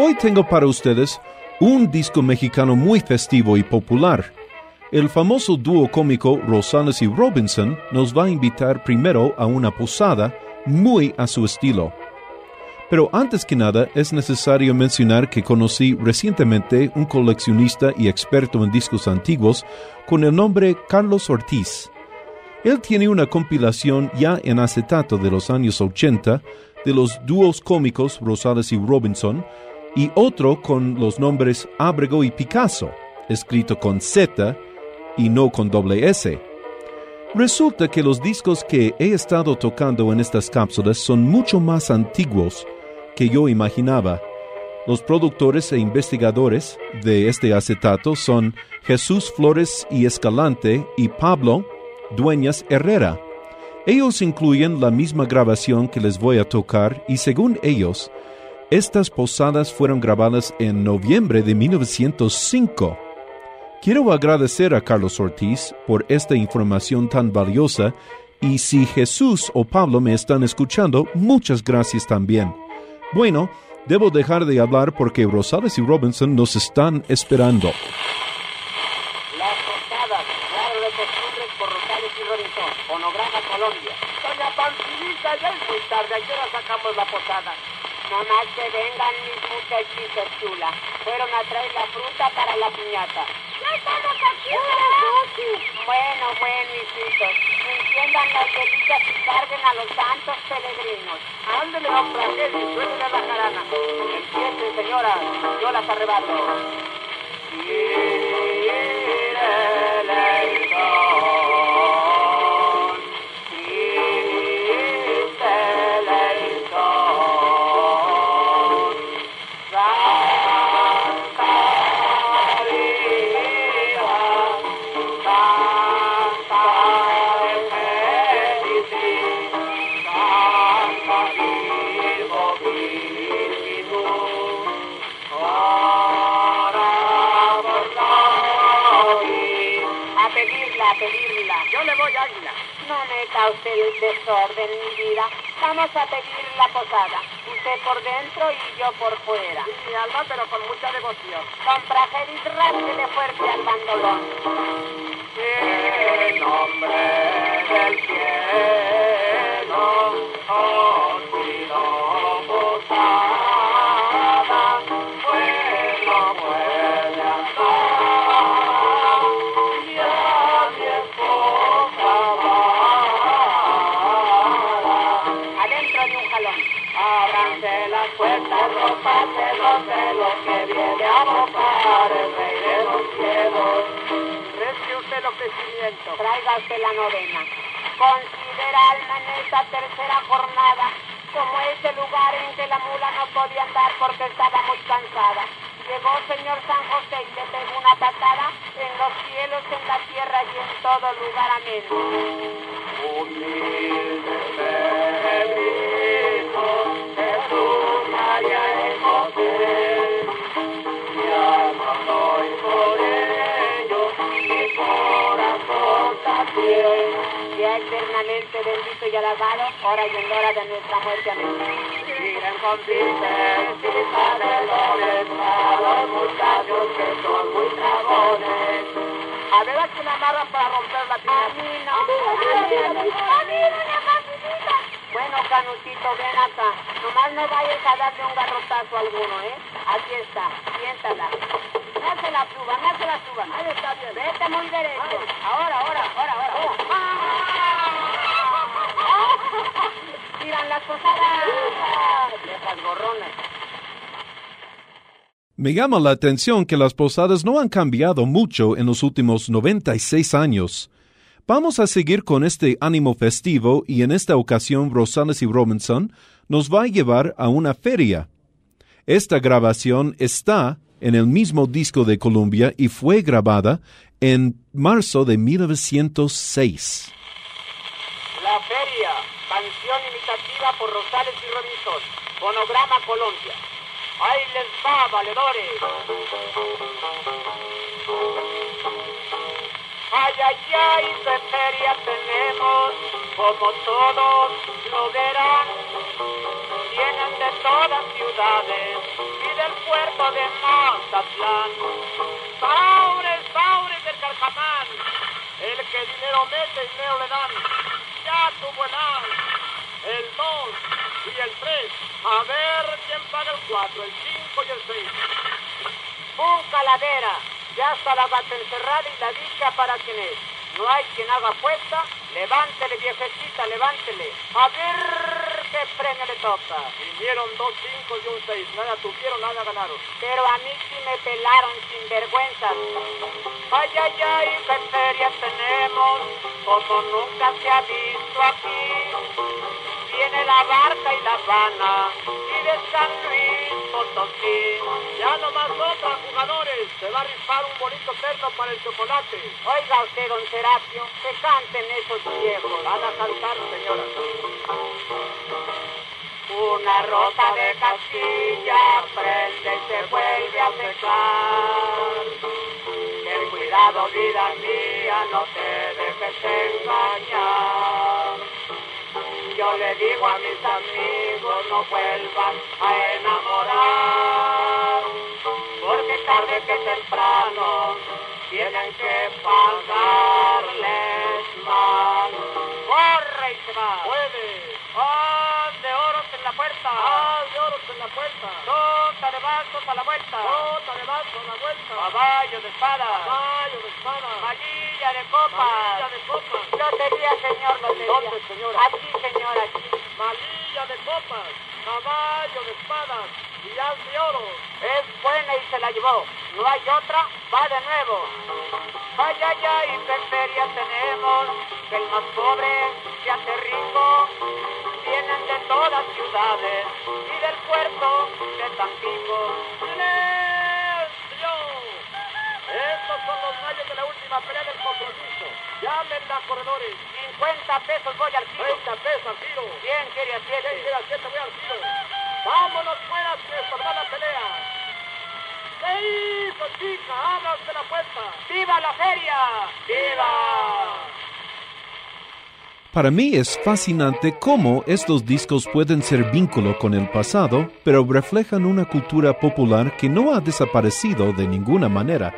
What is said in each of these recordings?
Hoy tengo para ustedes un disco mexicano muy festivo y popular. El famoso dúo cómico Rosales y Robinson nos va a invitar primero a una posada muy a su estilo. Pero antes que nada es necesario mencionar que conocí recientemente un coleccionista y experto en discos antiguos con el nombre Carlos Ortiz. Él tiene una compilación ya en acetato de los años 80 de los dúos cómicos Rosales y Robinson y otro con los nombres Abrego y Picasso, escrito con Z y no con doble S. Resulta que los discos que he estado tocando en estas cápsulas son mucho más antiguos que yo imaginaba. Los productores e investigadores de este acetato son Jesús Flores y Escalante y Pablo Dueñas Herrera. Ellos incluyen la misma grabación que les voy a tocar y según ellos, estas posadas fueron grabadas en noviembre de 1905. Quiero agradecer a Carlos Ortiz por esta información tan valiosa y si Jesús o Pablo me están escuchando, muchas gracias también. Bueno, debo dejar de hablar porque Rosales y Robinson nos están esperando. Colombia. Es muy tarde, ¿a qué hora sacamos la posada? Nomás que vengan mis muchachitos chula. Fueron a traer la fruta para la piñata. ¡Ya estamos aquí, Susi! Bueno, bueno, hijitos. Enciendan las velitas y carguen a los santos peregrinos. Ándele, don Francés, y suéltele la jarana. Empiecen, señora, yo las arrebato. Yo le voy águila. No meta usted el desorden, mi vida. Vamos a pedir la posada. Usted por dentro y yo por fuera. Mi alma, pero con mucha devoción. Don Prajeris, rásquele fuerte al bandolón. En nombre del cielo, Ábranse las puertas, rompanse los celos, que viene a mostrar el rey de los cielos. Recibe usted el ofrecimiento. Traiga usted la novena. Considera alma en esta tercera jornada como ese lugar en que la mula no podía andar porque estaba muy cansada. Llegó señor San José y le pegó una patada en los cielos, en la tierra y en todo lugar. Amén. Humildes Sea eternamente bendito y alabado, ahora y en la hora de nuestra muerte. Amén. Miren con tristeza de a los muchachos que son muy dragones. A ver a quién amarran para romper la A piñata. mí no. ¡A mí, doña Pancita! Bueno, Canutito, ven acá. Nomás no vayas a darle un garrotazo a alguno, ¿eh? Aquí está, siéntala. No se la suban, no se la suban. Ahí está bien. Vete muy derecho. Me llama la atención que las posadas no han cambiado mucho en los últimos 96 años. Vamos a seguir con este ánimo festivo y en esta ocasión Rosales y Robinson nos va a llevar a una feria. Esta grabación está en el mismo disco de Columbia y fue grabada en marzo de 1906. La feria, canción imitativa por Rosales y Robinson, fonograma Colombia. ¡Ahí les va, valedores! Ay, ay, ay, qué feria tenemos, como todos lo verán. Vienen de todas ciudades y del puerto de Mazatlán. ¡Saures, saures del Carcamán! El que dinero mete, dinero le dan. Ya tuvo el A, el 2 y el 3. A ver quién paga el 4, el 5 y el 6. ¡Pum, calavera! Ya está la gata encerrada y la dicha para quien es. No hay quien haga apuesta. Levántele, viejecita, levántele. A ver qué premio le toca. Vinieron dos cinco y un seis. Nada tuvieron, nada ganaron. Pero a mí sí me pelaron sin vergüenza. Ay, ay, ay, qué feria tenemos. Como nunca se ha visto aquí. Viene la barca y la Habana y de San Luis Potosí. Ya nomás otra, jugadores. Se va a rifar un bonito terno para el chocolate. Oiga usted, don Serapio, que canten esos viejos. Van a cantar, señora. Una rosa de Castilla prende y se vuelve a secar. Ten cuidado, vida mía, no te dejes engañar. Le digo a mis amigos no vuelvan a enamorar, porque tarde que temprano tienen que pagarles mal. ¡Corre y se va! ¡Puede! ¡Ah, de oros en la puerta! ¡Ah, de oros en la puerta! ¡Sota de vasos a la vuelta! ¡Sota de a la vuelta! ¡Caballo de espada! ¡Caballo de espada! ¡Mallilla de copa! ¡Mallilla de copa! Lotería, señor, lotería. ¿Dónde, señora? Aquí, señor, aquí. Malilla de copas, caballo de espadas y de oro. Es buena y se la llevó. No hay otra, va de nuevo. Ay, ay, ay, qué feria tenemos, que el más pobre se hace rico. Vienen de todas ciudades y del puerto de Tampico. ¡Silencio! Estos son los gallos de la última pelea del compromiso. Llámenla, corredores. 50 pesos voy al kilo. 30 pesos al tiro. ¿Quién quiere a ¿Quién siete? quiere a siete? Voy al tiro. Vámonos fuera sin estorbar la pelea. ¿Qué hizo, chica? Usted la puerta. ¡Viva la feria! ¡Viva! Para mí es fascinante cómo estos discos pueden ser vínculo con el pasado, pero reflejan una cultura popular que no ha desaparecido de ninguna manera.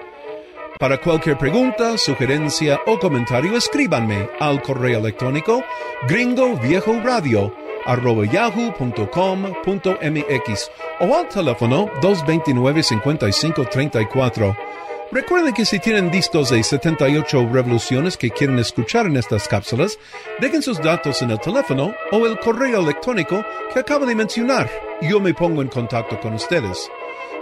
Para cualquier pregunta, sugerencia o comentario, escríbanme al correo electrónico gringoviejoradio arroba yahoo.com.mx o al teléfono 229-5534. Recuerden que si tienen discos de 78 revoluciones que quieren escuchar en estas cápsulas, dejen sus datos en el teléfono o el correo electrónico que acabo de mencionar. Yo me pongo en contacto con ustedes.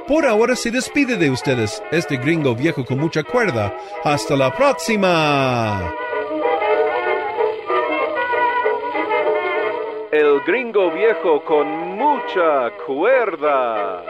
Por ahora se despide de ustedes este gringo viejo con mucha cuerda. Hasta la próxima. El gringo viejo con mucha cuerda.